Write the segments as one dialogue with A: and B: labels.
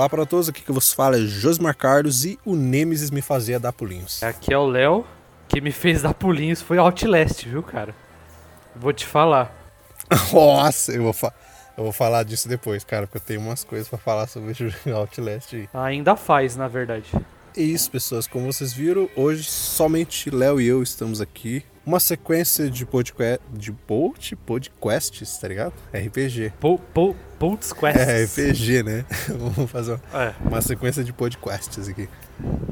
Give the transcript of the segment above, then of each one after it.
A: Olá para todos, aqui que vos fala é Josmar Carlos e o Nemesis me fazia dar pulinhos.
B: Aqui é o Léo, que me fez dar pulinhos foi Outlast, viu, cara? Vou te falar.
A: Nossa, eu vou, fa eu vou falar disso depois, cara, porque eu tenho umas coisas para falar sobre o Outlast aí.
B: Ainda faz, na verdade.
A: É isso, pessoas, como vocês viram, hoje somente Léo e eu estamos aqui uma sequência de podcast, de pod, podcasts, tá ligado? RPG.
B: Po, po, podcasts.
A: É, RPG, né? Vamos fazer uma, é. uma, sequência de podcasts aqui.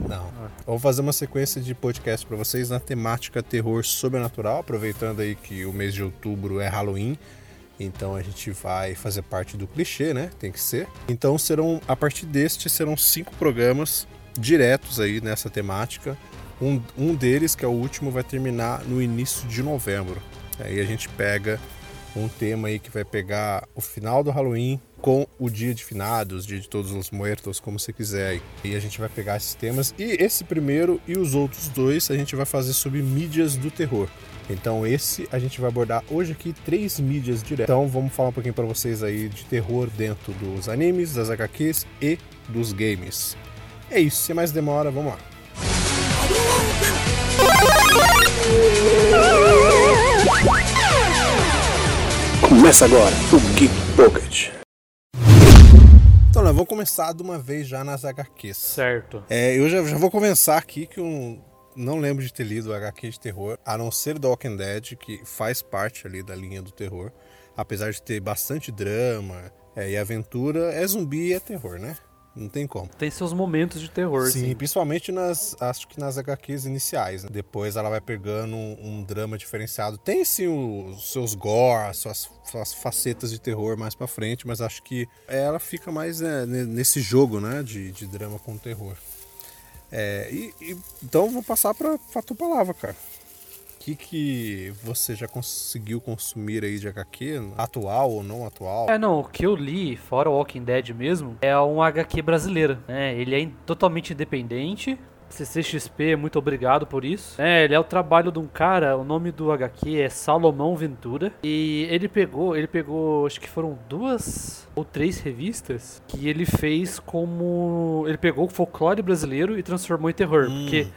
A: Não. É. Vamos fazer uma sequência de podcasts para vocês na temática terror sobrenatural, aproveitando aí que o mês de outubro é Halloween. Então a gente vai fazer parte do clichê, né? Tem que ser. Então serão, a partir deste, serão cinco programas diretos aí nessa temática um, um deles, que é o último, vai terminar no início de novembro. Aí a gente pega um tema aí que vai pegar o final do Halloween com o dia de finados, dia de todos os mortos, como você quiser. E a gente vai pegar esses temas. E esse primeiro e os outros dois a gente vai fazer sobre mídias do terror. Então esse a gente vai abordar hoje aqui três mídias diretas. Então vamos falar um pouquinho para vocês aí de terror dentro dos animes, das HQs e dos games. É isso, sem mais demora, vamos lá. Começa agora o Geek Pocket. Então, nós vamos começar de uma vez já nas HQs.
B: Certo.
A: É, eu já, já vou começar aqui que eu não lembro de ter lido HQ de terror, a não ser The Walking Dead, que faz parte ali da linha do terror. Apesar de ter bastante drama é, e aventura, é zumbi e é terror, né? Não tem como.
B: Tem seus momentos de terror,
A: sim. sim. principalmente nas, acho que nas HQs iniciais. Né? Depois ela vai pegando um, um, drama diferenciado. Tem sim os seus gore, suas, suas facetas de terror mais para frente, mas acho que ela fica mais é, nesse jogo, né, de, de drama com terror. É, e, e, então vou passar para tua palavra, cara que, que você já conseguiu consumir aí de HQ, atual ou não atual?
B: É, não, o que eu li, fora o Walking Dead mesmo, é um HQ brasileiro, né? Ele é totalmente independente, CCXP, muito obrigado por isso. É, ele é o trabalho de um cara, o nome do HQ é Salomão Ventura. E ele pegou, ele pegou, acho que foram duas ou três revistas que ele fez como. Ele pegou o folclore brasileiro e transformou em terror. Hum. Porque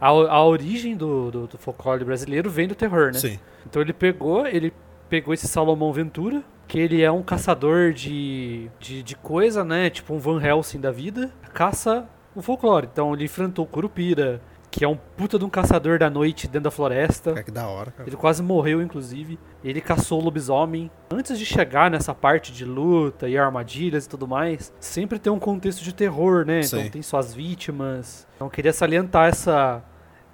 B: a, a origem do, do, do, folclore brasileiro vem do terror, né?
A: Sim.
B: Então ele pegou, ele pegou esse Salomão Ventura, que ele é um caçador de, de, de coisa, né? Tipo um Van Helsing da vida, caça o folclore. Então ele enfrentou Curupira, que é um puta de um caçador da noite dentro da floresta.
A: É que da hora, cara.
B: Ele quase morreu, inclusive. Ele caçou o lobisomem. Antes de chegar nessa parte de luta e armadilhas e tudo mais, sempre tem um contexto de terror, né? Sim. Então tem suas vítimas. Então eu queria salientar essa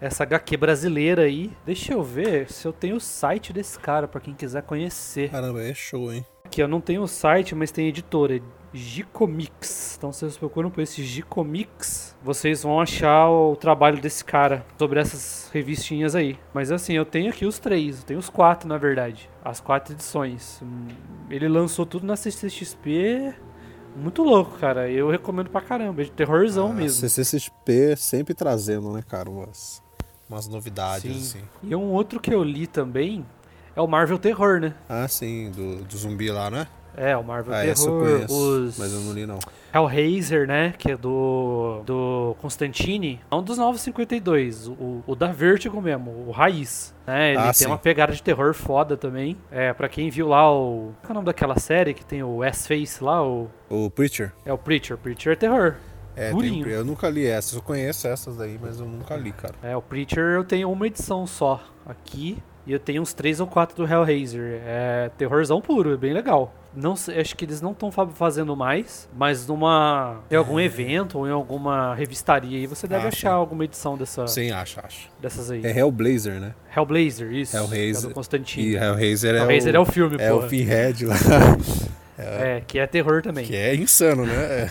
B: essa HQ brasileira aí. Deixa eu ver se eu tenho o site desse cara para quem quiser conhecer.
A: Caramba, é show, hein?
B: Aqui eu não tenho o site, mas tem editora. Gicomix. Então, vocês procuram por esse Gicomix, vocês vão achar o trabalho desse cara sobre essas revistinhas aí. Mas assim, eu tenho aqui os três, eu tenho os quatro, na verdade. As quatro edições. Ele lançou tudo na CCXP. Muito louco, cara. Eu recomendo pra caramba. É de terrorzão ah, mesmo.
A: CCXP sempre trazendo, né, cara, umas, umas novidades, sim. assim.
B: E um outro que eu li também é o Marvel Terror, né?
A: Ah, sim, do, do zumbi lá, né?
B: É, o Marvel ah, Terror, os...
A: mas eu não li não.
B: Hellraiser, né, que é do do Constantine, é um dos 952, o, o da Vertigo mesmo, o raiz, né? Ele ah, tem sim. uma pegada de terror foda também. É, para quem viu lá o qual é o nome daquela série que tem o S-Face lá, o
A: o Preacher.
B: É o Preacher, Preacher é terror.
A: É, tem, eu nunca li essas, eu conheço essas aí, mas eu nunca li, cara.
B: É, o Preacher eu tenho uma edição só aqui. E eu tenho uns três ou quatro do Hellraiser. É terrorzão puro, é bem legal. Não acho que eles não estão fazendo mais, mas numa em algum evento ou em alguma revistaria aí você deve achar alguma edição dessa.
A: Sim, acho, acho.
B: Dessas aí.
A: É Hellblazer, né?
B: Hellblazer, isso.
A: Hellraiser. É do
B: Constantine.
A: E Hellraiser,
B: Hellraiser
A: é,
B: o, é o filme,
A: É
B: porra.
A: o Pinhead lá.
B: É. é, que é terror também.
A: Que é insano, né?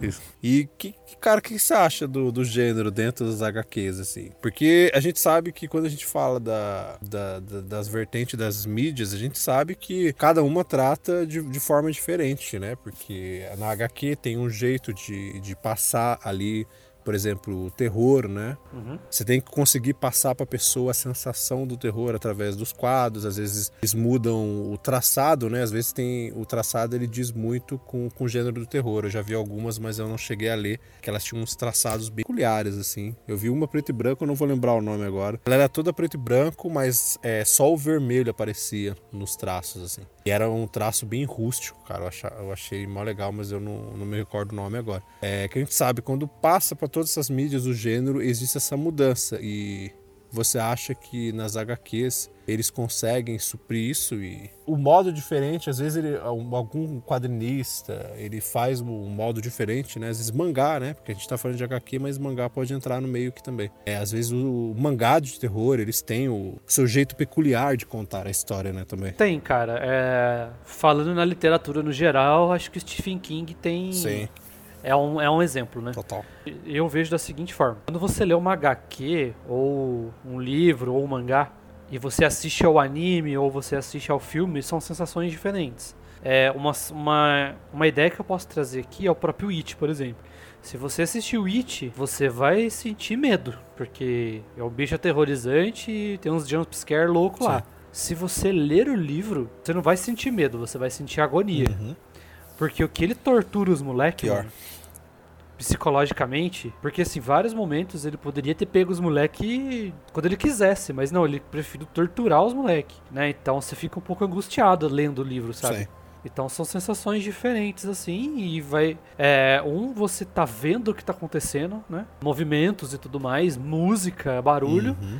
A: Isso. E que, cara, o que você acha do, do gênero dentro das HQs, assim? Porque a gente sabe que quando a gente fala da, da, da das vertentes das mídias, a gente sabe que cada uma trata de, de forma diferente, né? Porque na HQ tem um jeito de, de passar ali por exemplo, o terror, né?
B: Uhum.
A: Você tem que conseguir passar para a pessoa a sensação do terror através dos quadros. Às vezes eles mudam o traçado, né? Às vezes tem o traçado ele diz muito com, com o gênero do terror. Eu já vi algumas, mas eu não cheguei a ler, que elas tinham uns traçados bem peculiares assim. Eu vi uma preto e branco, eu não vou lembrar o nome agora. Ela era toda preto e branco, mas é, só o vermelho aparecia nos traços assim. E era um traço bem rústico, cara. Eu, achei, eu achei mó legal, mas eu não, não me recordo o nome agora. É que a gente sabe, quando passa para todas essas mídias do gênero, existe essa mudança. E você acha que nas HQs eles conseguem suprir isso e o modo diferente, às vezes ele, algum quadrinista, ele faz um modo diferente, né? Às vezes mangá, né? Porque a gente tá falando de HQ, mas mangá pode entrar no meio aqui também. É, às vezes o mangá de terror, eles têm o seu jeito peculiar de contar a história, né, também.
B: Tem, cara. É... Falando na literatura no geral, acho que Stephen King tem
A: Sim
B: é um, é um exemplo, né?
A: Total.
B: Eu vejo da seguinte forma: quando você lê uma HQ, ou um livro, ou um mangá, e você assiste ao anime ou você assiste ao filme, são sensações diferentes. É uma, uma, uma ideia que eu posso trazer aqui é o próprio It, por exemplo. Se você assistir o It, você vai sentir medo, porque é um bicho aterrorizante e tem uns jumpscare louco lá. Se você ler o livro, você não vai sentir medo, você vai sentir agonia.
A: Uhum.
B: Porque o que ele tortura os moleques, psicologicamente, porque assim, vários momentos ele poderia ter pego os moleques quando ele quisesse, mas não, ele preferiu torturar os moleques, né? Então você fica um pouco angustiado lendo o livro, sabe? Sim. Então são sensações diferentes, assim, e vai. É, um, você tá vendo o que tá acontecendo, né? Movimentos e tudo mais, música, barulho.
A: Uhum.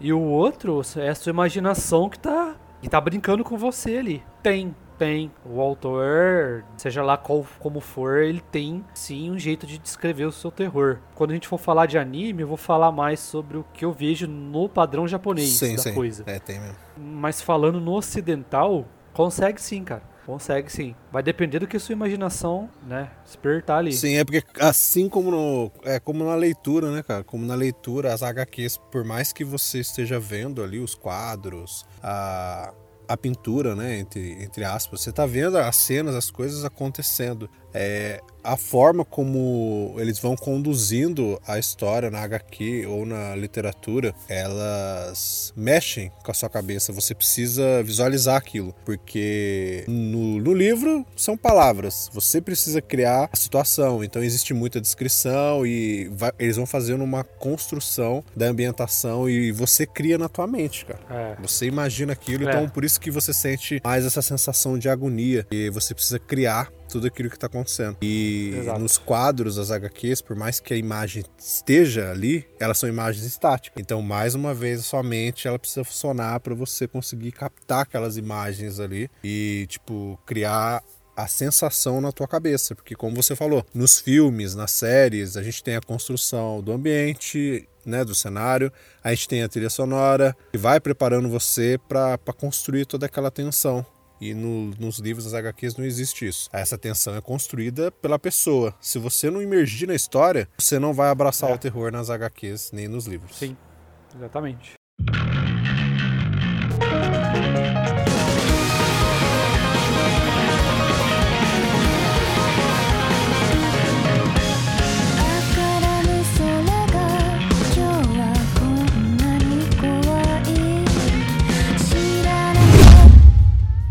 B: E o outro é a sua imaginação que tá, que tá brincando com você ali. Tem tem. O autor, seja lá qual, como for, ele tem sim um jeito de descrever o seu terror. Quando a gente for falar de anime, eu vou falar mais sobre o que eu vejo no padrão japonês sim, da sim. coisa.
A: É, tem mesmo.
B: Mas falando no ocidental, consegue sim, cara. Consegue sim. Vai depender do que a sua imaginação, né, despertar ali.
A: Sim, é porque assim como no, é como na leitura, né, cara? Como na leitura, as HQs, por mais que você esteja vendo ali os quadros, a a pintura, né, entre, entre aspas. Você está vendo as cenas, as coisas acontecendo. É, a forma como eles vão conduzindo a história na HQ ou na literatura, elas mexem com a sua cabeça. Você precisa visualizar aquilo, porque no, no livro são palavras. Você precisa criar a situação. Então existe muita descrição e vai, eles vão fazendo uma construção da ambientação e você cria na tua mente, cara.
B: É.
A: Você imagina aquilo, é. então por isso que você sente mais essa sensação de agonia e você precisa criar tudo aquilo que está acontecendo. E Exato. nos quadros das HQs, por mais que a imagem esteja ali, elas são imagens estáticas. Então, mais uma vez, a sua mente ela precisa funcionar para você conseguir captar aquelas imagens ali e, tipo, criar a sensação na tua cabeça, porque como você falou, nos filmes, nas séries, a gente tem a construção do ambiente, né, do cenário, a gente tem a trilha sonora que vai preparando você para construir toda aquela tensão. E no, nos livros das HQs não existe isso. Essa tensão é construída pela pessoa. Se você não imergir na história, você não vai abraçar é. o terror nas HQs nem nos livros.
B: Sim, exatamente.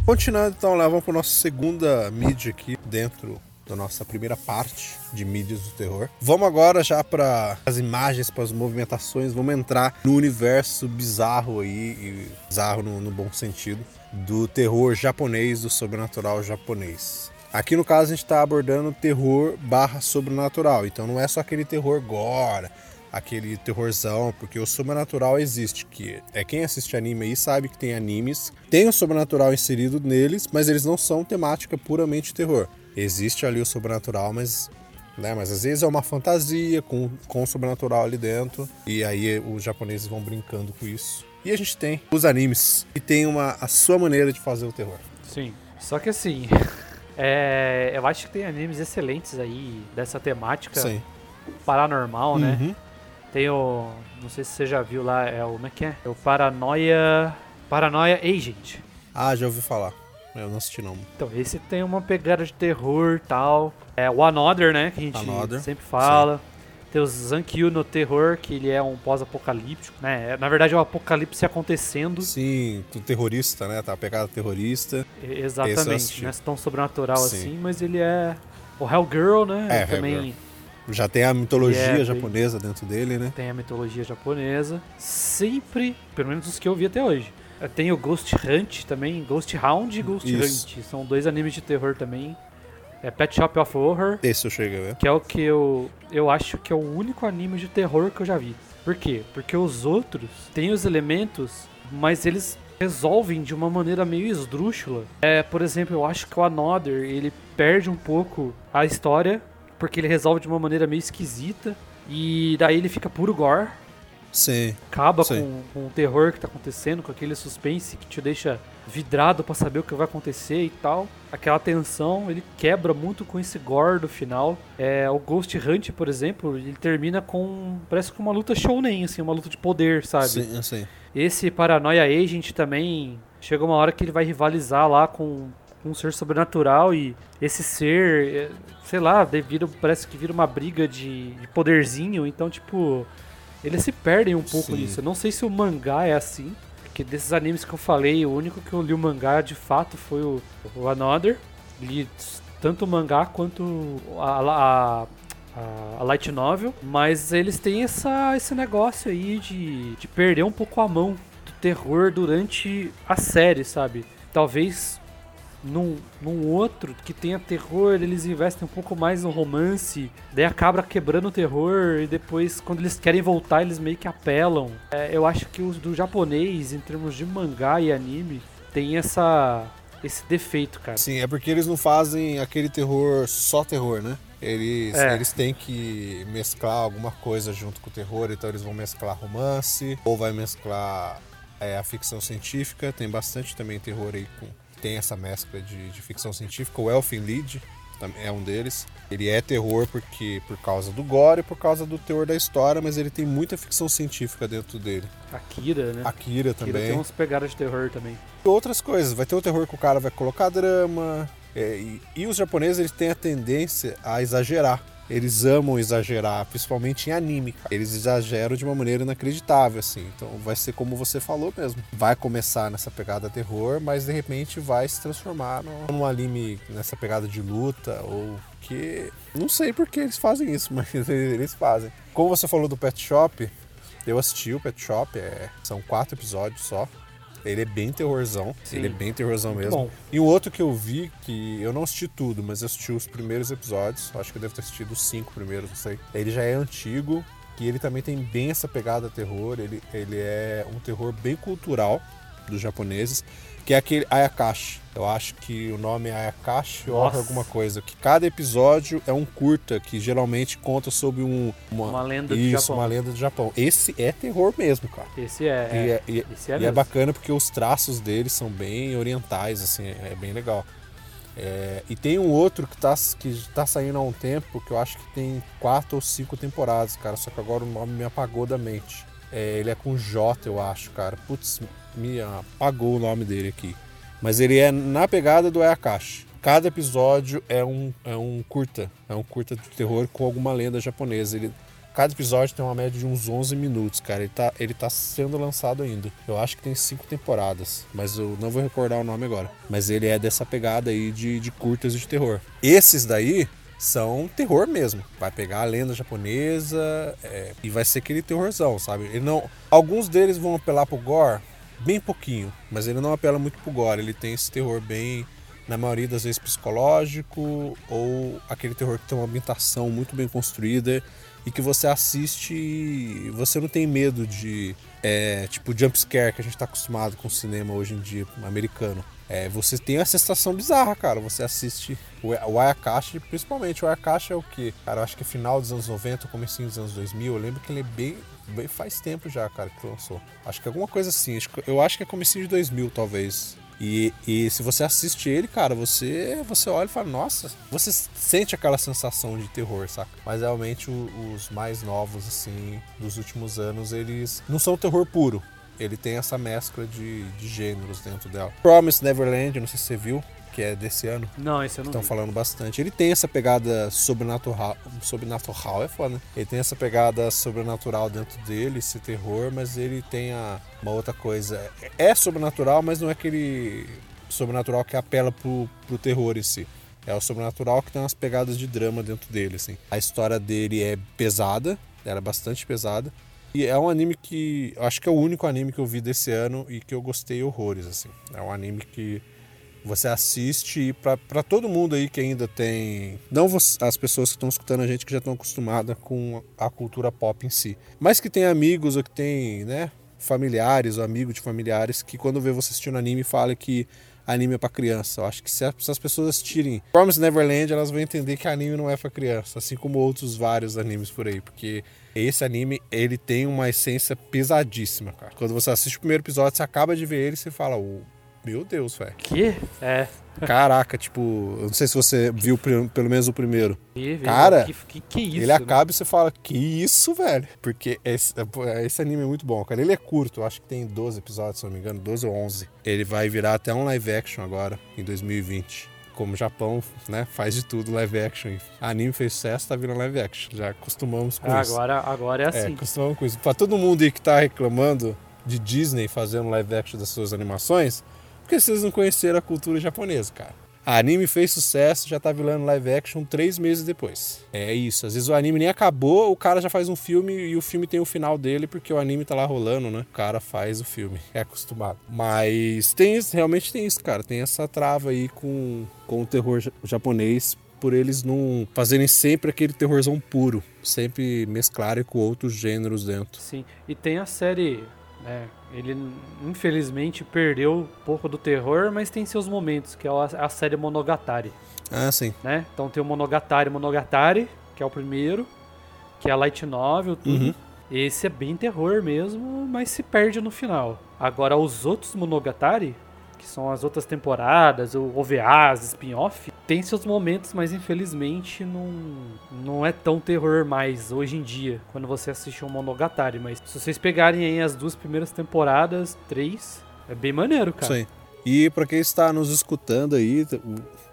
A: Continuando então, levamos para nossa segunda mídia aqui dentro da nossa primeira parte de mídias do terror. Vamos agora já para as imagens, para as movimentações, vamos entrar no universo bizarro aí, bizarro no, no bom sentido, do terror japonês, do sobrenatural japonês. Aqui no caso a gente está abordando terror barra sobrenatural, então não é só aquele terror gore, aquele terrorzão, porque o sobrenatural existe, que é quem assiste anime aí sabe que tem animes, tem o sobrenatural inserido neles, mas eles não são temática puramente terror. Existe ali o sobrenatural, mas né? Mas às vezes é uma fantasia com, com o sobrenatural ali dentro. E aí os japoneses vão brincando com isso. E a gente tem os animes, que tem uma, a sua maneira de fazer o terror.
B: Sim. Só que assim, é, eu acho que tem animes excelentes aí dessa temática
A: Sim.
B: paranormal, né?
A: uhum. né?
B: Tem o. Não sei se você já viu lá, é o. Como é que é? É o Paranoia. Paranoia Agent.
A: Ah, já ouvi falar. Eu não assisti não.
B: Então, esse tem uma pegada de terror e tal. É o Another, né? Que a gente Another, sempre fala. Sim. Tem o Zankyu no terror, que ele é um pós-apocalíptico, né? Na verdade é o um apocalipse acontecendo.
A: Sim, do terrorista, né? Tá a pegada terrorista.
B: Exatamente, não é tão sobrenatural Sim. assim, mas ele é o Hellgirl, né?
A: É, também já tem a mitologia japonesa dentro dele, né?
B: Tem a mitologia japonesa. Sempre, pelo menos os que eu vi até hoje. Tem o Ghost Hunt também, Ghost Hound e Ghost Isso. Hunt. São dois animes de terror também. É Pet Shop of Horror.
A: Esse eu cheguei a ver.
B: Que é o que eu, eu acho que é o único anime de terror que eu já vi. Por quê? Porque os outros têm os elementos, mas eles resolvem de uma maneira meio esdrúxula. É, por exemplo, eu acho que o Another, ele perde um pouco a história porque ele resolve de uma maneira meio esquisita. E daí ele fica puro gore.
A: Sim.
B: Acaba
A: Sim.
B: Com, com o terror que tá acontecendo, com aquele suspense que te deixa vidrado para saber o que vai acontecer e tal. Aquela tensão, ele quebra muito com esse gore do final. É, o Ghost Hunt, por exemplo, ele termina com. Parece com uma luta shounen, assim, uma luta de poder, sabe?
A: Sim, sim.
B: Esse Paranoia Agent também. Chega uma hora que ele vai rivalizar lá com um ser sobrenatural e esse ser, é, sei lá, devido, parece que vira uma briga de, de poderzinho, então tipo, eles se perdem um pouco Sim. nisso. Eu não sei se o mangá é assim, porque desses animes que eu falei, o único que eu li o mangá de fato foi o, o Another. Li tanto o mangá quanto a, a, a, Light Novel, mas eles têm essa, esse negócio aí de, de perder um pouco a mão do terror durante a série, sabe? Talvez num, num outro que tenha terror, eles investem um pouco mais no romance, daí acaba quebrando o terror e depois, quando eles querem voltar, eles meio que apelam. É, eu acho que os do japonês, em termos de mangá e anime, tem essa esse defeito, cara.
A: Sim, é porque eles não fazem aquele terror só terror, né? Eles, é. eles têm que mesclar alguma coisa junto com o terror, então eles vão mesclar romance, ou vai mesclar é, a ficção científica, tem bastante também terror aí com tem essa mescla de, de ficção científica. O Elfin Lied é um deles. Ele é terror porque por causa do gore e por causa do teor da história, mas ele tem muita ficção científica dentro dele.
B: Akira, né?
A: Akira também. Akira
B: tem umas pegadas de terror também.
A: E outras coisas. Vai ter o terror que o cara vai colocar drama. É, e, e os japoneses eles têm a tendência a exagerar eles amam exagerar, principalmente em anime. Eles exageram de uma maneira inacreditável, assim. Então vai ser como você falou mesmo. Vai começar nessa pegada terror, mas de repente vai se transformar num anime nessa pegada de luta ou que não sei por que eles fazem isso, mas eles fazem. Como você falou do Pet Shop, eu assisti o Pet Shop, é... são quatro episódios só. Ele é bem terrorzão. Sim. Ele é bem terrorzão Muito mesmo. Bom. E o outro que eu vi, que eu não assisti tudo, mas eu assisti os primeiros episódios. Acho que eu devo ter assistido os cinco primeiros, não sei. Ele já é antigo, que ele também tem bem essa pegada terror. Ele, ele é um terror bem cultural dos japoneses que é aquele Ayakashi. Eu acho que o nome é Ayakashi ou alguma coisa. Que cada episódio é um curta que geralmente conta sobre um,
B: uma, uma lenda
A: isso,
B: do Japão.
A: uma lenda do Japão. Esse é terror mesmo, cara.
B: Esse é.
A: E é, e, esse é, e é bacana porque os traços deles são bem orientais, assim, é bem legal. É, e tem um outro que tá, que tá saindo há um tempo, que eu acho que tem quatro ou cinco temporadas, cara. Só que agora o nome me apagou da mente. É, ele é com J, eu acho, cara. Putz, me apagou o nome dele aqui. Mas ele é na pegada do Ayakashi. Cada episódio é um, é um curta. É um curta de terror com alguma lenda japonesa. Ele, cada episódio tem uma média de uns 11 minutos, cara. Ele tá, ele tá sendo lançado ainda. Eu acho que tem cinco temporadas, mas eu não vou recordar o nome agora. Mas ele é dessa pegada aí de, de curtas de terror. Esses daí são terror mesmo. Vai pegar a lenda japonesa é, e vai ser aquele terrorzão, sabe? Ele não, alguns deles vão apelar pro gore, bem pouquinho, mas ele não apela muito pro gore. Ele tem esse terror bem, na maioria das vezes, psicológico ou aquele terror que tem uma ambientação muito bem construída e que você assiste e você não tem medo de, é, tipo, jump scare que a gente tá acostumado com o cinema hoje em dia americano. É, você tem essa sensação bizarra, cara. Você assiste o, o Ayakashi, principalmente o Ayakashi é o que? Cara, eu acho que é final dos anos 90, comecinho dos anos 2000. Eu lembro que ele é bem, bem faz tempo já, cara, que lançou. Acho que é alguma coisa assim. Eu acho que é comecinho de 2000, talvez. E, e se você assiste ele, cara, você você olha e fala, nossa, você sente aquela sensação de terror, saca? Mas realmente o, os mais novos, assim, dos últimos anos, eles não são terror puro ele tem essa mescla de, de gêneros dentro dela. Promise Neverland, não sei se você viu, que é desse ano.
B: Não, esse eu não
A: Estão falando bastante. Ele tem essa pegada sobrenatural. Sobrenatural é foda, né? Ele tem essa pegada sobrenatural dentro dele, esse terror, mas ele tem a, uma outra coisa. É sobrenatural, mas não é aquele sobrenatural que apela pro, pro terror em si. É o sobrenatural que tem umas pegadas de drama dentro dele, assim. A história dele é pesada, era bastante pesada. E é um anime que. Acho que é o único anime que eu vi desse ano e que eu gostei horrores, assim. É um anime que você assiste para todo mundo aí que ainda tem. Não as pessoas que estão escutando a gente que já estão acostumadas com a cultura pop em si, mas que tem amigos ou que tem, né? Familiares ou amigos de familiares que quando vê você assistindo anime fala que anime é para criança. Eu acho que se as pessoas assistirem Promise Neverland, elas vão entender que anime não é para criança, assim como outros vários animes por aí, porque esse anime, ele tem uma essência pesadíssima, cara. Quando você assiste o primeiro episódio, você acaba de ver ele e você fala, meu Deus, velho.
B: Que? É.
A: Caraca, tipo, eu não sei se você viu pelo menos o primeiro.
B: Vi,
A: Cara,
B: que, que, que isso,
A: ele acaba né? e você fala, que isso, velho? Porque esse, esse anime é muito bom, cara. Ele é curto, acho que tem 12 episódios, se não me engano, 12 ou 11. Ele vai virar até um live action agora, em 2020 como o Japão né, faz de tudo live action. Anime fez sucesso, tá virando live action. Já acostumamos com
B: ah,
A: isso.
B: Agora, agora é assim. É,
A: acostumamos com isso. Pra todo mundo aí que tá reclamando de Disney fazendo live action das suas animações, porque vocês não conheceram a cultura japonesa, cara. A anime fez sucesso, já tá virando live action três meses depois. É isso. Às vezes o anime nem acabou, o cara já faz um filme e o filme tem o final dele porque o anime tá lá rolando, né? O cara faz o filme. É acostumado. Mas tem isso, realmente tem isso, cara. Tem essa trava aí com, com o terror japonês por eles não fazerem sempre aquele terrorzão puro, sempre mesclarem com outros gêneros dentro.
B: Sim, e tem a série é, ele infelizmente perdeu um pouco do terror, mas tem seus momentos, que é a, a série Monogatari.
A: Ah, sim.
B: Né? Então tem o Monogatari Monogatari, que é o primeiro, que é a Light Novel, tudo. Uhum. Esse é bem terror mesmo, mas se perde no final. Agora, os outros Monogatari, que são as outras temporadas, o OVAs, spin-off, tem seus momentos, mas infelizmente não, não é tão terror mais hoje em dia, quando você assiste um Monogatari. Mas se vocês pegarem aí as duas primeiras temporadas, três, é bem maneiro, cara.
A: Sim. E para quem está nos escutando aí,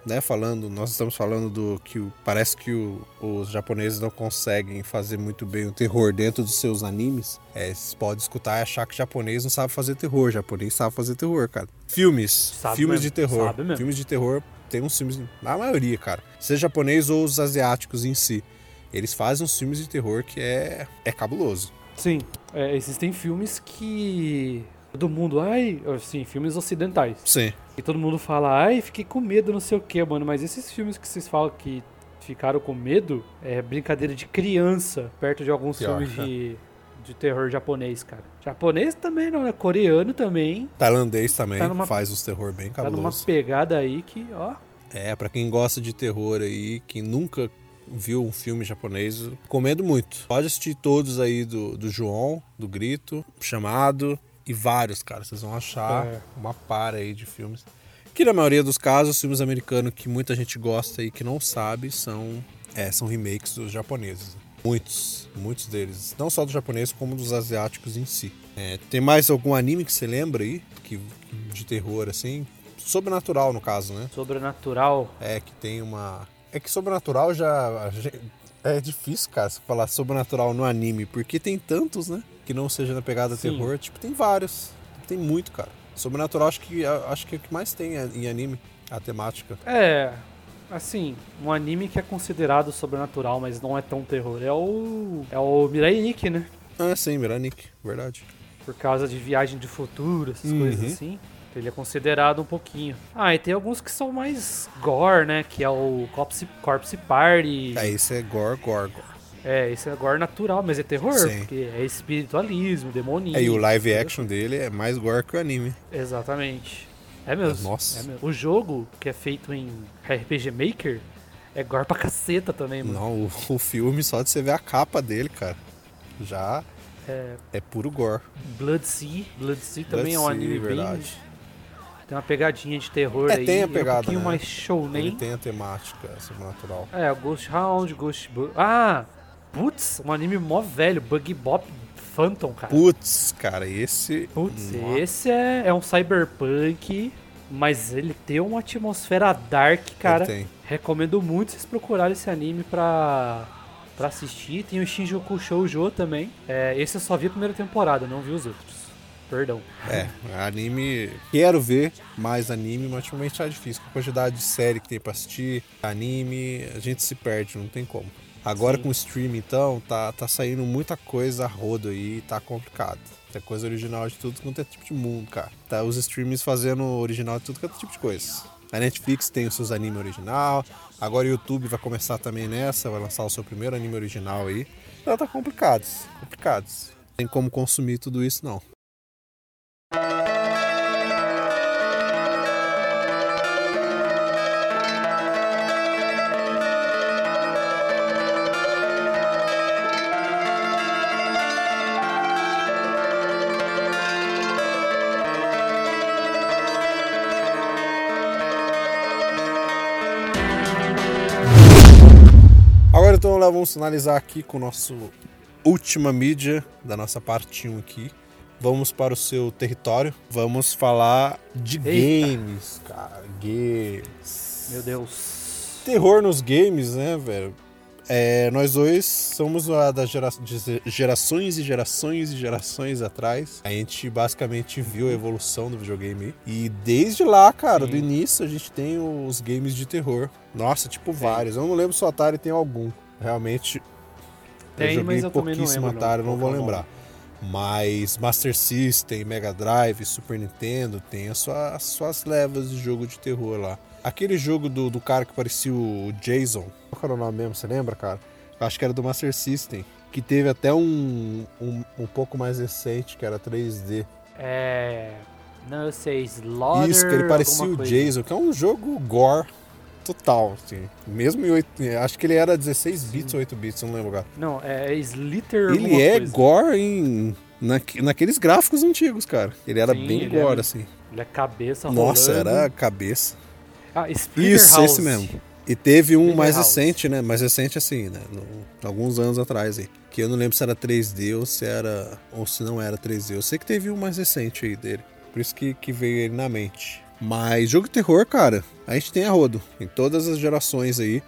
A: né, falando, nós estamos falando do que o, parece que o, os japoneses não conseguem fazer muito bem o terror dentro dos seus animes. É, você pode escutar e achar que japonês não sabe fazer terror, japonês sabe fazer terror, cara. Filmes, sabe filmes mesmo, de terror, filmes de terror, tem uns filmes, na maioria, cara, seja japonês ou os asiáticos em si, eles fazem uns filmes de terror que é é cabuloso.
B: Sim, é, existem filmes que Todo mundo, ai, assim, filmes ocidentais.
A: Sim.
B: E todo mundo fala, ai, fiquei com medo, não sei o que, mano. Mas esses filmes que vocês falam que ficaram com medo é brincadeira de criança, perto de alguns Pior, filmes de, de terror japonês, cara. Japonês também não, né? Coreano também.
A: Tailandês também tá numa, faz os terror bem cabulosos.
B: Tá numa pegada aí que, ó.
A: É, para quem gosta de terror aí, que nunca viu um filme japonês, recomendo muito. Pode assistir todos aí do, do João, do Grito, Chamado, e vários, cara. Vocês vão achar é. uma para aí de filmes. Que na maioria dos casos, filmes americanos que muita gente gosta e que não sabe são, é, são remakes dos japoneses. Muitos, muitos deles. Não só dos japoneses, como dos asiáticos em si. É, tem mais algum anime que você lembra aí? Que, de terror, assim? Sobrenatural, no caso, né?
B: Sobrenatural?
A: É, que tem uma. É que sobrenatural já. É difícil, cara, falar sobrenatural no anime, porque tem tantos, né? Que não seja na pegada Sim. terror, tipo, tem vários. Tem muito, cara. Sobrenatural acho que acho que é o que mais tem em anime, a temática.
B: É, assim, um anime que é considerado sobrenatural, mas não é tão terror, é o é o Mirai Nikki, né?
A: Ah, sim, Mirai Nikki, verdade.
B: Por causa de viagem de futuro, essas uhum. coisas assim. Ele é considerado um pouquinho. Ah, e tem alguns que são mais gore, né? Que é o Corpse, Corpse Party.
A: É, esse é gore, gore, gore.
B: É, esse é gore natural, mas é terror, Sim. porque é espiritualismo, demonismo. É,
A: e o live action dele é mais gore que o anime.
B: Exatamente. É mesmo.
A: Nossa.
B: É mesmo. O jogo, que é feito em RPG Maker, é gore pra caceta também, mano.
A: Não, o, o filme, só de você ver a capa dele, cara, já é, é puro gore.
B: Blood Sea. Blood Sea também Blood é um anime verdade. bem tem uma pegadinha de terror
A: é,
B: aí.
A: tem a pegada, é um
B: pouquinho
A: né?
B: mais show, né?
A: Ele tem a temática sobrenatural.
B: É, Ghost Hound, Ghost... Ah, Putz, um anime mó velho, Bug Bop Phantom, cara.
A: Putz, cara, esse.
B: Putz, Nossa. esse é, é um cyberpunk, mas ele tem uma atmosfera dark, cara. Tem. Recomendo muito vocês procurarem esse anime pra, pra assistir. Tem o Shinjuku Shoujo também. É, esse eu só vi a primeira temporada, não vi os outros. Perdão.
A: É, anime. Quero ver mais anime, mas ultimamente tá difícil. Com a quantidade de série que tem pra assistir, anime, a gente se perde, não tem como. Agora Sim. com o streaming, então, tá, tá saindo muita coisa a rodo aí, tá complicado. Tem coisa original de tudo quanto é tipo de mundo, cara. Tá os streamings fazendo original de tudo quanto é tipo de coisa. A Netflix tem os seus animes original. Agora o YouTube vai começar também nessa, vai lançar o seu primeiro anime original aí. Então tá complicados, complicados. Tem como consumir tudo isso não. Então vamos finalizar aqui com o nosso última mídia da nossa parte 1 aqui, vamos para o seu território. Vamos falar de Eita. games, cara. Games.
B: Meu Deus.
A: Terror nos games, né, velho? É, nós dois somos das gera gerações e gerações e gerações atrás. A gente basicamente viu a evolução do videogame. E desde lá, cara, Sim. do início, a gente tem os games de terror. Nossa, tipo Sim. vários. Eu não lembro se o Atari tem algum. Realmente.
B: Tem, eu joguei mas eu pouquíssimo
A: não Atari, não, não vou lembrar. Mas Master System, Mega Drive, Super Nintendo tem as suas, as suas levas de jogo de terror lá. Aquele jogo do, do cara que parecia o Jason, qual era o nome mesmo? Você lembra, cara? Eu acho que era do Master System. Que teve até um, um, um pouco mais recente, que era 3D.
B: É. Não, eu sei, Slaughter.
A: Isso, que ele parecia o Jason, que é um jogo gore total, assim. Mesmo em 8, acho que ele era 16 bits ou 8 bits, não lembro agora.
B: Não, é Slither
A: Ele é coisa. gore em na, naqueles gráficos antigos, cara. Ele era Sim, bem ele gore, é, assim.
B: Ele é cabeça
A: Nossa,
B: rolando.
A: era cabeça.
B: Ah, Splinter
A: Isso, House. esse mesmo. E teve um mais House. recente, né? Mais recente assim, né? No, alguns anos atrás aí. Que eu não lembro se era 3D ou se era. ou se não era 3D. Eu sei que teve um mais recente aí dele. Por isso que, que veio ele na mente. Mas jogo de terror, cara, a gente tem a rodo em todas as gerações aí.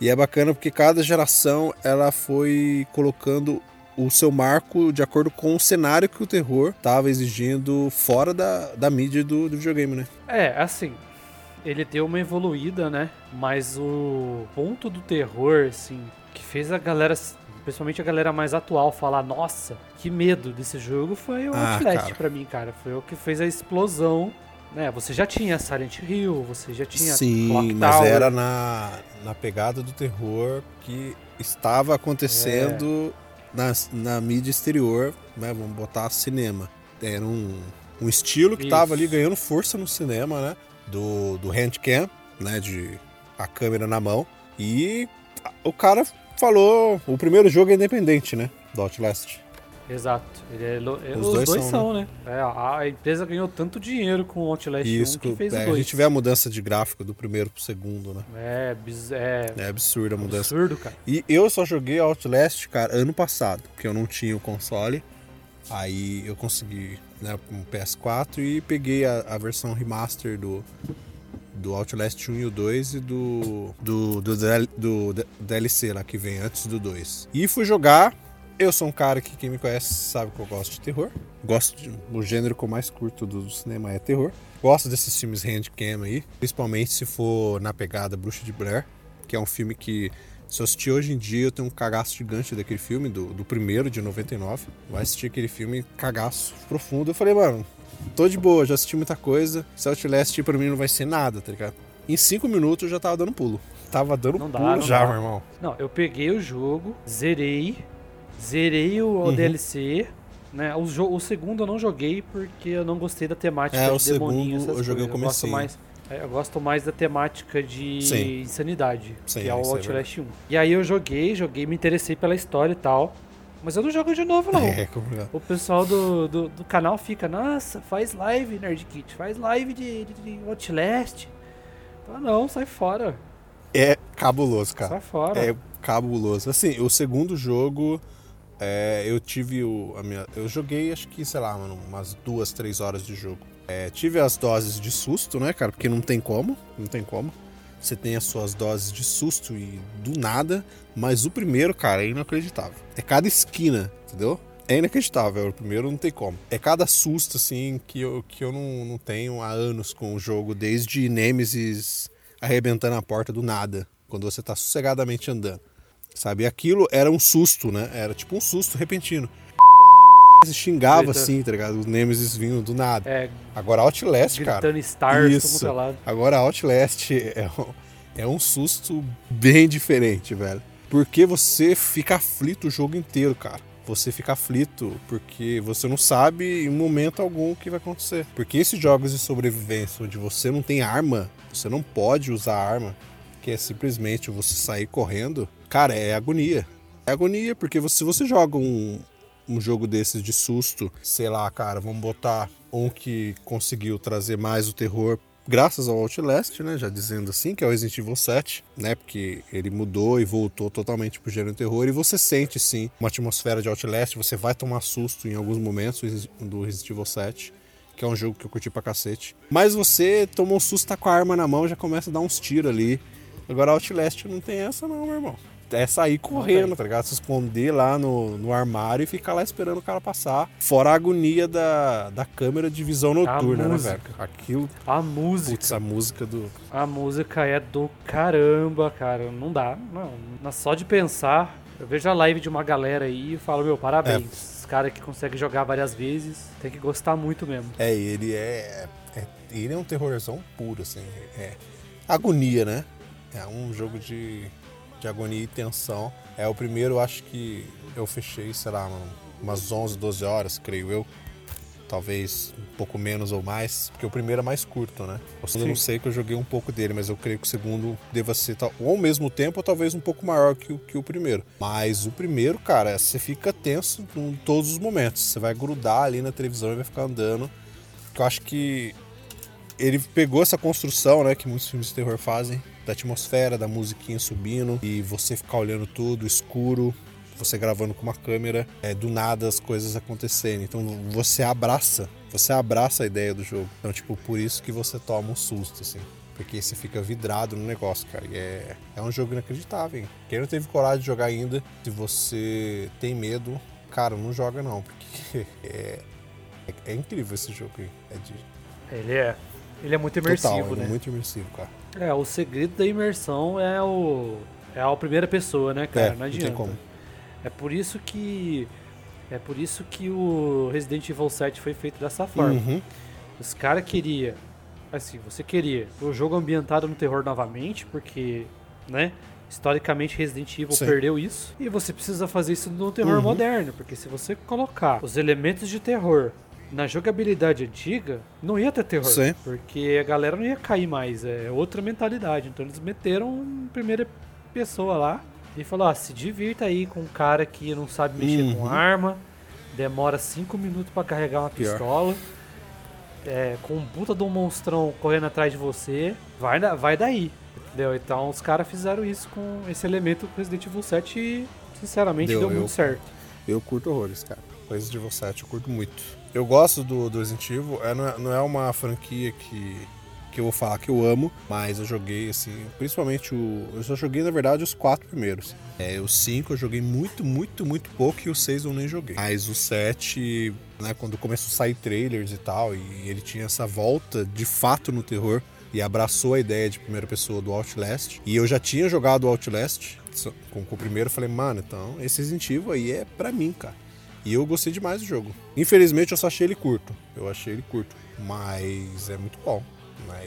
A: E é bacana porque cada geração ela foi colocando o seu marco de acordo com o cenário que o terror estava exigindo fora da, da mídia do, do videogame, né?
B: É, assim, ele deu uma evoluída, né? Mas o ponto do terror, assim, que fez a galera, principalmente a galera mais atual, falar: Nossa, que medo desse jogo foi o ah, Outlast pra mim, cara. Foi o que fez a explosão né, você já tinha Silent Hill, você já tinha
A: Sim,
B: Clock
A: mas Tower. era na, na pegada do terror que estava acontecendo é. na, na mídia exterior, né, vamos botar cinema. Era um, um estilo que estava ali ganhando força no cinema, né, do, do handcam, né, de a câmera na mão. E o cara falou, o primeiro jogo é independente, né, do Outlast.
B: Exato. É, os, os, dois, dois são, são, né? né? É, a empresa ganhou tanto dinheiro com o Outlast Isso, 1 que fez é, o 2.
A: A gente vê a mudança de gráfico do primeiro pro segundo, né?
B: É, é,
A: é absurdo a mudança.
B: Absurdo, cara.
A: E eu só joguei Outlast, cara, ano passado, porque eu não tinha o console. Aí eu consegui, né, um PS4 e peguei a, a versão remaster do, do Outlast 1 e o 2 e do, do, do, do, do DLC lá que vem antes do 2. E fui jogar eu sou um cara que quem me conhece sabe que eu gosto de terror. Gosto de, o gênero que eu mais curto do cinema é terror. Gosto desses filmes handcam aí, principalmente se for na pegada Bruxa de Blair, que é um filme que se eu assistir hoje em dia eu tenho um cagaço gigante daquele filme, do, do primeiro de 99. Vai assistir aquele filme cagaço profundo. Eu falei, mano, tô de boa, já assisti muita coisa. Se Outlast pra mim não vai ser nada, tá ligado? Em cinco minutos eu já tava dando pulo. Tava dando não pulo dá, já, dá. meu irmão.
B: Não, eu peguei o jogo, zerei, Zerei o, uhum. DLC. Né? O, o, segundo eu não joguei porque eu não gostei da temática
A: é,
B: de
A: o
B: demoninho.
A: Segundo eu joguei o começo
B: mais é, eu gosto mais da temática de Sim. insanidade, Sim, que é o é Outlast é 1. E aí eu joguei, joguei, me interessei pela história e tal. Mas eu não jogo de novo, não. É, o pessoal do, do, do, canal fica, nossa, faz live, Nerdkit, faz live de, de, de Outlast. Ah, não, sai fora.
A: É cabuloso, cara.
B: Sai fora.
A: É cabuloso. Assim, o segundo jogo É, eu tive o. A minha, eu joguei, acho que, sei lá, mano, umas duas, três horas de jogo. É, tive as doses de susto, né, cara? Porque não tem como. Não tem como. Você tem as suas doses de susto e do nada. Mas o primeiro, cara, é inacreditável. É cada esquina, entendeu? É inacreditável. O primeiro não tem como. É cada susto, assim, que eu, que eu não, não tenho há anos com o jogo, desde Nemesis arrebentando a porta do nada, quando você tá sossegadamente andando. Sabe? aquilo era um susto, né? Era tipo um susto repentino. Se xingava assim, tá ligado? Os Nemesis vinham do nada. É, Agora Outlast,
B: gritando
A: cara.
B: Stars, isso.
A: Agora Outlast é um, é um susto bem diferente, velho. Porque você fica aflito o jogo inteiro, cara você fica aflito porque você não sabe em momento algum o que vai acontecer. Porque esses jogos de sobrevivência onde você não tem arma, você não pode usar arma, que é simplesmente você sair correndo, cara, é agonia. É agonia porque se você joga um, um jogo desses de susto, sei lá, cara, vamos botar um que conseguiu trazer mais o terror graças ao Outlast, né, já dizendo assim, que é o Resident Evil 7, né, porque ele mudou e voltou totalmente pro gênero terror e você sente sim uma atmosfera de Outlast, você vai tomar susto em alguns momentos do Resident Evil 7 que é um jogo que eu curti pra cacete. Mas você tomou um susto, tá com a arma na mão, já começa a dar uns tiros ali. Agora Outlast não tem essa não, meu irmão é sair correndo, tá ligado? Se esconder lá no, no armário e ficar lá esperando o cara passar. Fora a agonia da, da câmera de visão noturna, né, velho? Aquilo.
B: A música.
A: Putz, a música do.
B: A música é do caramba, cara. Não dá. Não. Só de pensar. Eu vejo a live de uma galera aí e falo, meu, parabéns. É. Os caras que conseguem jogar várias vezes, tem que gostar muito mesmo.
A: É, ele é, é. Ele é um terrorzão puro, assim. É. Agonia, né? É um jogo de de agonia e tensão. É o primeiro, acho que eu fechei, sei lá, umas 11, 12 horas, creio eu. Talvez um pouco menos ou mais, porque o primeiro é mais curto, né? Eu não sei que eu joguei um pouco dele, mas eu creio que o segundo deva ser ou ao mesmo tempo ou talvez um pouco maior que o, que o primeiro. Mas o primeiro, cara, você fica tenso em todos os momentos. Você vai grudar ali na televisão e vai ficar andando. Eu acho que ele pegou essa construção, né, que muitos filmes de terror fazem, da atmosfera, da musiquinha subindo e você ficar olhando tudo escuro, você gravando com uma câmera, é, do nada as coisas acontecendo. Então você abraça, você abraça a ideia do jogo. Então, tipo, por isso que você toma um susto, assim. Porque você fica vidrado no negócio, cara. E é, é um jogo inacreditável, hein? Quem não teve coragem de jogar ainda, se você tem medo, cara, não joga não. Porque é, é, é incrível esse jogo aí. É
B: de... Ele é. Ele é muito imersivo,
A: Total,
B: né?
A: É muito imersivo, cara.
B: É, o segredo da imersão é o é a primeira pessoa, né, cara? É, não adianta. Não tem como. É por isso que é por isso que o Resident Evil 7 foi feito dessa forma. Uhum. Os caras queria assim, você queria o jogo ambientado no terror novamente, porque, né? Historicamente, Resident Evil Sim. perdeu isso. E você precisa fazer isso no terror uhum. moderno, porque se você colocar os elementos de terror na jogabilidade antiga, não ia ter terror. Sim. Porque a galera não ia cair mais. É outra mentalidade. Então eles meteram em primeira pessoa lá e falou: ah, se divirta aí com um cara que não sabe mexer uhum. com arma, demora 5 minutos para carregar uma pistola. É, com um puta de um monstrão correndo atrás de você, vai, vai daí. Entendeu? Então os caras fizeram isso com esse elemento do Resident Evil 7 e, sinceramente, deu, deu muito eu, certo.
A: Eu curto horrores, cara. Resident Evil 7 eu curto muito. Eu gosto do, do Resident Evil, é, não, é, não é uma franquia que, que eu vou falar que eu amo, mas eu joguei, assim, principalmente o. Eu só joguei, na verdade, os quatro primeiros. É, o 5 eu joguei muito, muito, muito pouco e o 6 eu nem joguei. Mas o 7, né, quando começou a sair trailers e tal, e ele tinha essa volta de fato no terror e abraçou a ideia de primeira pessoa do Outlast. E eu já tinha jogado Outlast com, com o primeiro, falei, mano, então esse Resident Evil aí é pra mim, cara. E eu gostei demais do jogo. Infelizmente eu só achei ele curto. Eu achei ele curto. Mas é muito bom.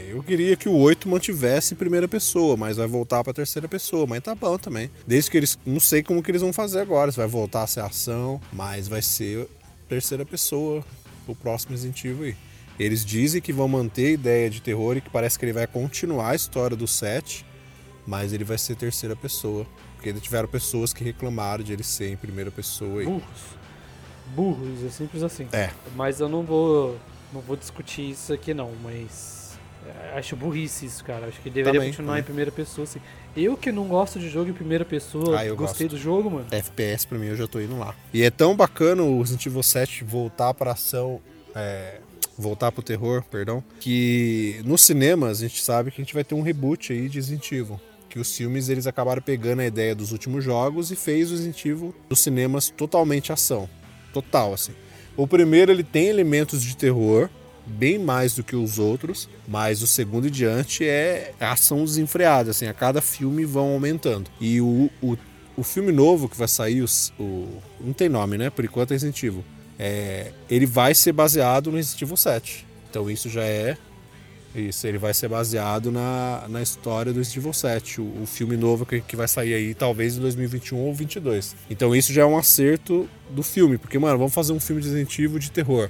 A: Eu queria que o 8 mantivesse em primeira pessoa, mas vai voltar para terceira pessoa, mas tá bom também. Desde que eles. Não sei como que eles vão fazer agora. Se vai voltar a ser ação, mas vai ser terceira pessoa o próximo Evil aí. Eles dizem que vão manter a ideia de terror e que parece que ele vai continuar a história do 7, mas ele vai ser terceira pessoa. Porque tiveram pessoas que reclamaram de ele ser em primeira pessoa.
B: Burros burros, é simples assim.
A: É.
B: Mas eu não vou não vou discutir isso aqui não, mas É, acho burrice isso, cara. Acho que deveria também, continuar também. em primeira pessoa, assim. Eu que não gosto de jogo em primeira pessoa, ah, gostei gosto. do jogo, mano.
A: FPS pra mim eu já tô indo lá. E é tão bacana o Resident Evil 7 voltar pra ação. É, voltar pro terror, perdão. Que nos cinemas a gente sabe que a gente vai ter um reboot aí de Resident Evil que os filmes eles acabaram pegando a ideia dos últimos jogos e fez o Resident Evil dos cinemas totalmente ação. Total, assim. O primeiro ele tem elementos de terror, bem mais do que os outros, mas o segundo e diante é ação desenfreada, assim, a cada filme vão aumentando. E o, o, o filme novo que vai sair, o, o, não tem nome, né? Por enquanto é Evil. É, ele vai ser baseado no Resident Evil 7. Então isso já é isso, ele vai ser baseado na, na história do Evil 7, o, o filme novo que, que vai sair aí talvez em 2021 ou 2022. Então isso já é um acerto do filme, porque, mano, vamos fazer um filme de Evil de terror.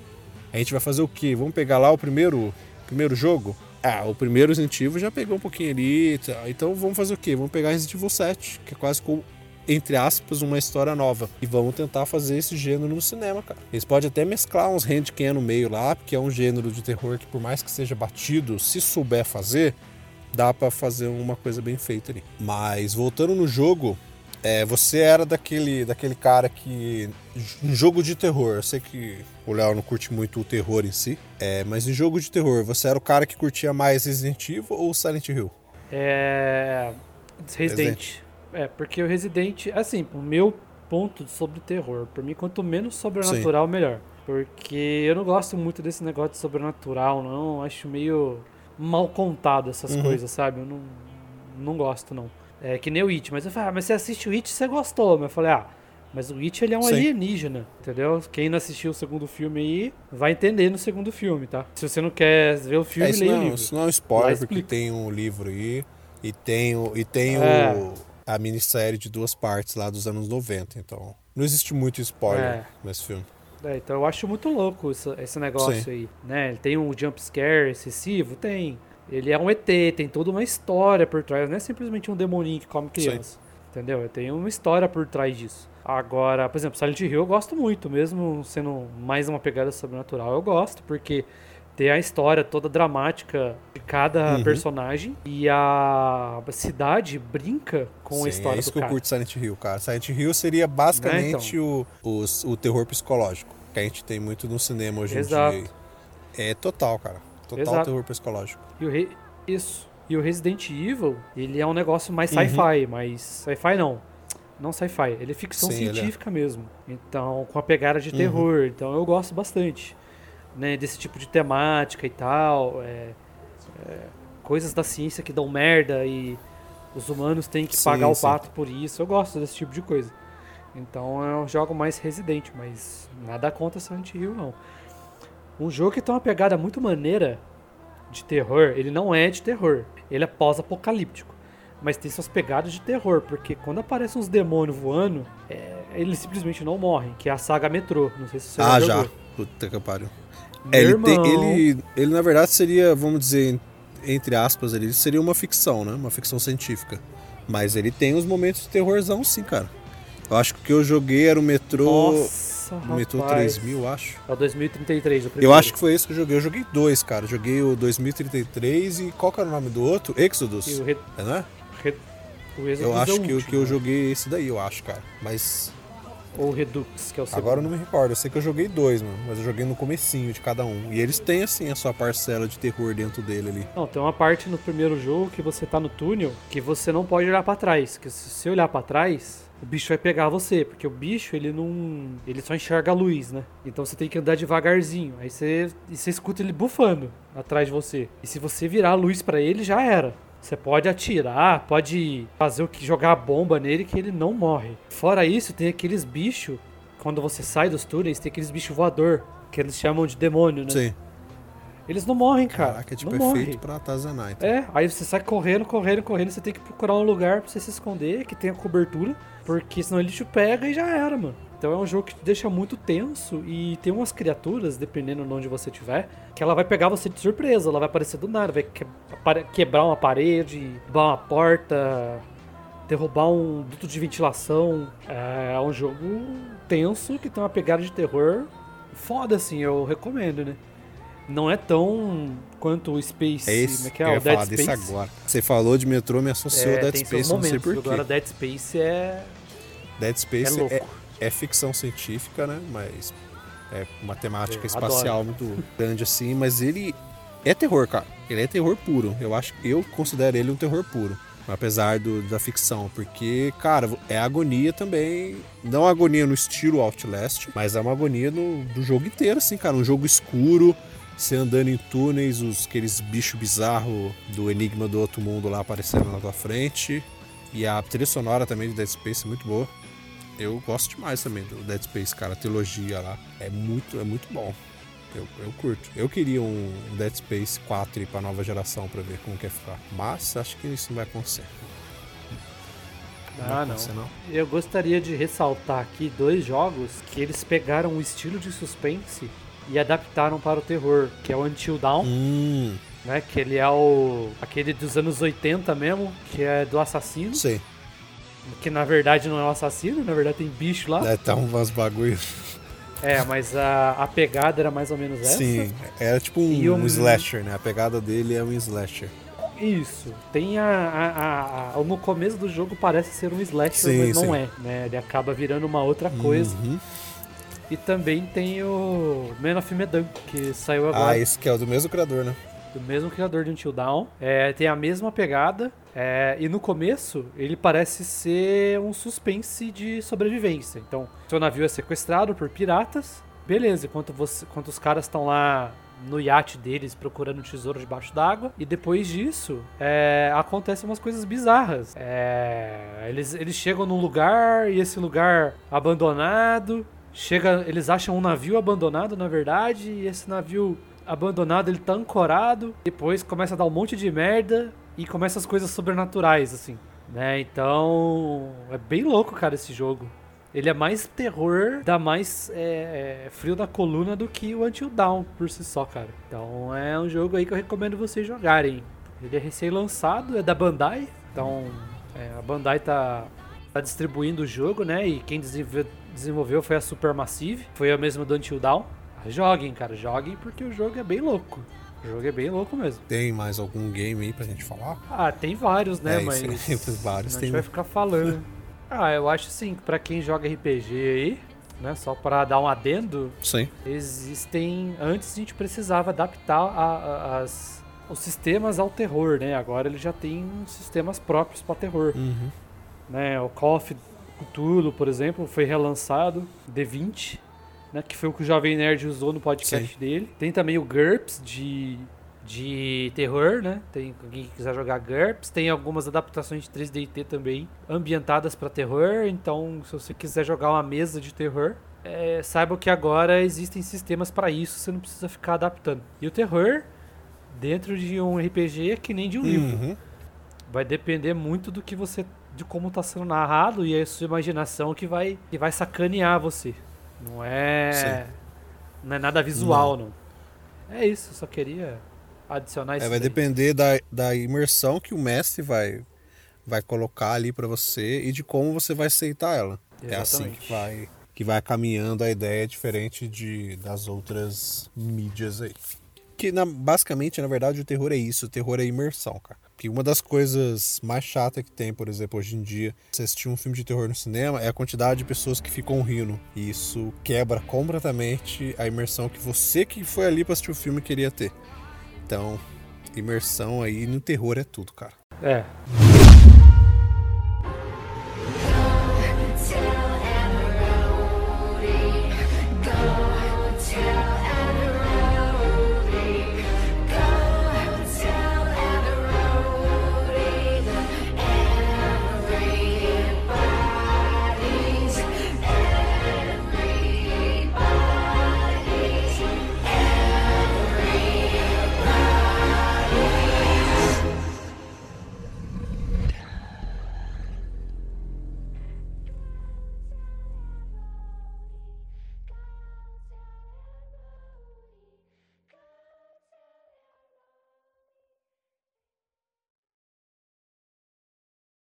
A: A gente vai fazer o quê? Vamos pegar lá o primeiro, primeiro jogo? Ah, o primeiro Evil já pegou um pouquinho ali, então vamos fazer o quê? Vamos pegar Resident Evil 7, que é quase como entre aspas, uma história nova. E vamos tentar fazer esse gênero no cinema, cara. Eles podem até mesclar uns handcam no meio lá, porque é um gênero de terror que, por mais que seja batido, se souber fazer, dá para fazer uma coisa bem feita ali. Mas voltando no jogo, é, você era daquele, daquele cara que. Em jogo de terror, eu sei que o Léo não curte muito o terror em si, é, mas em jogo de terror, você era o cara que curtia mais Resident Evil ou Silent Hill?
B: É. Resident. Resident. É, porque o Resident, assim, o meu ponto sobre terror, por mim, quanto menos sobrenatural, Sim. melhor. Porque eu não gosto muito desse negócio de sobrenatural, não. Acho meio mal contado essas uhum. coisas, sabe? Eu não, não gosto, não. É que nem o It, mas eu falei, ah, mas você assiste o It, você gostou. Mas eu falei, ah, mas o It ele é um Sim. alienígena, entendeu? Quem não assistiu o segundo filme aí vai entender no segundo filme, tá? Se você não quer ver o filme, é, leia o livro.
A: Isso não é um spoiler, porque tem um livro aí e tem o, e tem é. o a minissérie de duas partes lá dos anos 90. Então, não existe muito spoiler é. nesse filme.
B: É, então eu acho muito louco esse, esse negócio Sim. aí, né? Ele tem um jump scare excessivo? Tem. Ele é um ET, tem toda uma história por trás, não é simplesmente um demoninho que come criança. Sim. Entendeu? Tem uma história por trás disso. Agora, por exemplo, Silent Hill eu gosto muito, mesmo sendo mais uma pegada sobrenatural, eu gosto, porque ter a história toda dramática de cada uhum. personagem e a cidade brinca com Sim, a história é
A: isso
B: do
A: que
B: cara.
A: eu curto Silent Hill, cara. Silent Hill seria basicamente é, então. o, o, o, terror psicológico que a gente tem muito no cinema hoje Exato. em dia. É total, cara. Total Exato. terror psicológico.
B: E o. Isso. E o Resident Evil, ele é um negócio mais uhum. sci-fi, uhum. mas sci-fi não. Não sci-fi, ele é ficção Sim, científica é. mesmo. Então, com a pegada de uhum. terror. Então, eu gosto bastante né, desse tipo de temática e tal. É, é, coisas da ciência que dão merda e os humanos têm que sim, pagar o pato por isso. Eu gosto desse tipo de coisa. Então eu jogo mais Resident, mas nada contra Silent Hill, não. Um jogo que tem uma pegada muito maneira de terror, ele não é de terror, ele é pós-apocalíptico. Mas tem suas pegadas de terror, porque quando aparecem uns demônios voando, é, eles simplesmente não morrem, que é a saga Metrô. Não sei se você
A: ah, já jogou. já. Puta que pariu. É, ele, tem, ele, ele, na verdade, seria, vamos dizer, entre aspas, ele seria uma ficção, né? Uma ficção científica. Mas ele tem os momentos de terrorzão, sim, cara. Eu acho que o que eu joguei era o metrô.
B: Nossa,
A: o metrô 3000, acho.
B: É o 2033, o primeiro.
A: Eu acho que foi esse que eu joguei. Eu joguei dois, cara. joguei o 2033 e qual que era o nome do outro? Exodus. E o Re... É, não é? Re... O Exodus eu acho é que, último, que eu joguei esse daí, eu acho, cara. Mas
B: ou Redux, que é o segundo?
A: Agora eu não me recordo, eu sei que eu joguei dois, mano, mas eu joguei no comecinho de cada um. E eles têm, assim, a sua parcela de terror dentro dele ali.
B: Não, tem uma parte no primeiro jogo que você tá no túnel que você não pode olhar para trás. Que se você olhar para trás, o bicho vai pegar você, porque o bicho, ele não. Ele só enxerga a luz, né? Então você tem que andar devagarzinho. Aí você, e você escuta ele bufando atrás de você. E se você virar a luz para ele, já era. Você pode atirar, pode fazer o que jogar a bomba nele que ele não morre. Fora isso, tem aqueles bichos, quando você sai dos túneis, tem aqueles bichos voador, que eles chamam de demônio, né?
A: Sim.
B: Eles não morrem, cara.
A: Caraca, é tipo
B: não
A: perfeito
B: morre.
A: pra atazanar. Então.
B: É, aí você sai correndo, correndo, correndo, você tem que procurar um lugar pra você se esconder, que tenha cobertura, porque senão ele te pega e já era, mano. Então é um jogo que te deixa muito tenso e tem umas criaturas, dependendo de onde você estiver, que ela vai pegar você de surpresa, ela vai aparecer do nada, vai quebrar uma parede, derrubar uma porta, derrubar um duto de ventilação. É um jogo tenso que tem uma pegada de terror foda, assim, eu recomendo, né? não é tão quanto o Space.
A: É
B: como é que é? o Dead Space. agora.
A: Você falou de metrô, me associou é, Dead Space, não sei porquê.
B: Agora Dead Space é.
A: Dead Space é, é, é, ficção científica, né? Mas é uma temática espacial adoro. muito grande assim, mas ele é terror, cara. Ele é terror puro. Eu acho, eu considero ele um terror puro apesar do, da ficção, porque, cara, é agonia também, não agonia no estilo Outlast, mas é uma agonia no, do jogo inteiro, assim, cara, um jogo escuro, você andando em túneis, os, aqueles bichos bizarros do Enigma do Outro Mundo lá aparecendo na tua frente, e a trilha sonora também de Dead Space é muito boa. Eu gosto demais também do Dead Space, cara, a trilogia lá, é muito, é muito bom. Eu, eu curto. Eu queria um Dead Space 4 para nova geração para ver como que ia ficar. Mas acho que isso não vai acontecer.
B: Ah, não. não. Eu gostaria de ressaltar aqui dois jogos que eles pegaram o estilo de suspense e adaptaram para o terror, que é o Until Dawn.
A: Hum.
B: Né, que ele é o aquele dos anos 80 mesmo, que é do assassino.
A: Sim.
B: Que na verdade não é um assassino, na verdade tem bicho lá.
A: É, tá uns bagulhos.
B: É, mas a, a pegada era mais ou menos essa.
A: Sim, era tipo um, um slasher, né? A pegada dele é um slasher.
B: Isso. Tem a, a, a, No começo do jogo parece ser um slasher, sim, mas não sim. é, né? Ele acaba virando uma outra coisa.
A: Uhum.
B: E também tem o Man of Medan, que saiu agora.
A: Ah, esse que é o do mesmo criador, né?
B: Do mesmo criador de Until Dawn. É, tem a mesma pegada. É, e no começo, ele parece ser um suspense de sobrevivência. Então, seu navio é sequestrado por piratas. Beleza, enquanto, você, enquanto os caras estão lá no iate deles procurando tesouro debaixo d'água. E depois disso, é, acontecem umas coisas bizarras. É, eles, eles chegam num lugar e esse lugar abandonado. Chega, eles acham um navio abandonado, na verdade, e esse navio abandonado ele tá ancorado. Depois começa a dar um monte de merda e começa as coisas sobrenaturais, assim. Né? Então, é bem louco, cara, esse jogo. Ele é mais terror, dá mais é, é, frio da coluna do que o Until Dawn por si só, cara. Então é um jogo aí que eu recomendo vocês jogarem. Ele é recém-lançado, é da Bandai. Então é, a Bandai tá, tá distribuindo o jogo, né? E quem desenvolveu foi a Supermassive, foi a mesma do Until Dawn. Joguem, cara, joguem porque o jogo é bem louco. O jogo é bem louco mesmo.
A: Tem mais algum game aí pra gente falar?
B: Ah, tem vários, né?
A: É,
B: mas.
A: vários
B: a
A: gente
B: vai ficar falando. ah, eu acho assim, pra quem joga RPG aí, né? Só para dar um adendo.
A: Sim.
B: Existem. Antes a gente precisava adaptar a, a, as, os sistemas ao terror, né? Agora ele já tem sistemas próprios para terror.
A: Uhum.
B: Né? O Call of Cthulhu, por exemplo, foi relançado, D20 né, que foi o que o Jovem Nerd usou no podcast Sim. dele. Tem também o GURPS de, de terror, né? Tem alguém que quiser jogar GURPS. Tem algumas adaptações de 3D também ambientadas para terror. Então, se você quiser jogar uma mesa de terror, é, saiba que agora existem sistemas para isso. Você não precisa ficar adaptando. E o terror dentro de um RPG é que nem de um
A: uhum.
B: livro. Vai depender muito do que você de como está sendo narrado e a sua imaginação que vai que vai sacanear você. Não é. Sim. Não é nada visual, não. não. É isso, só queria adicionar isso.
A: É, vai daí. depender da, da imersão que o mestre vai, vai colocar ali para você e de como você vai aceitar ela. Exatamente. É assim que vai, que vai caminhando a ideia diferente de, das outras mídias aí. Que na, basicamente, na verdade, o terror é isso, o terror é imersão, cara. Que uma das coisas mais chatas que tem, por exemplo, hoje em dia, você assistir um filme de terror no cinema, é a quantidade de pessoas que ficam rindo. E isso quebra completamente a imersão que você que foi ali para assistir o filme queria ter. Então, imersão aí no terror é tudo, cara.
B: É.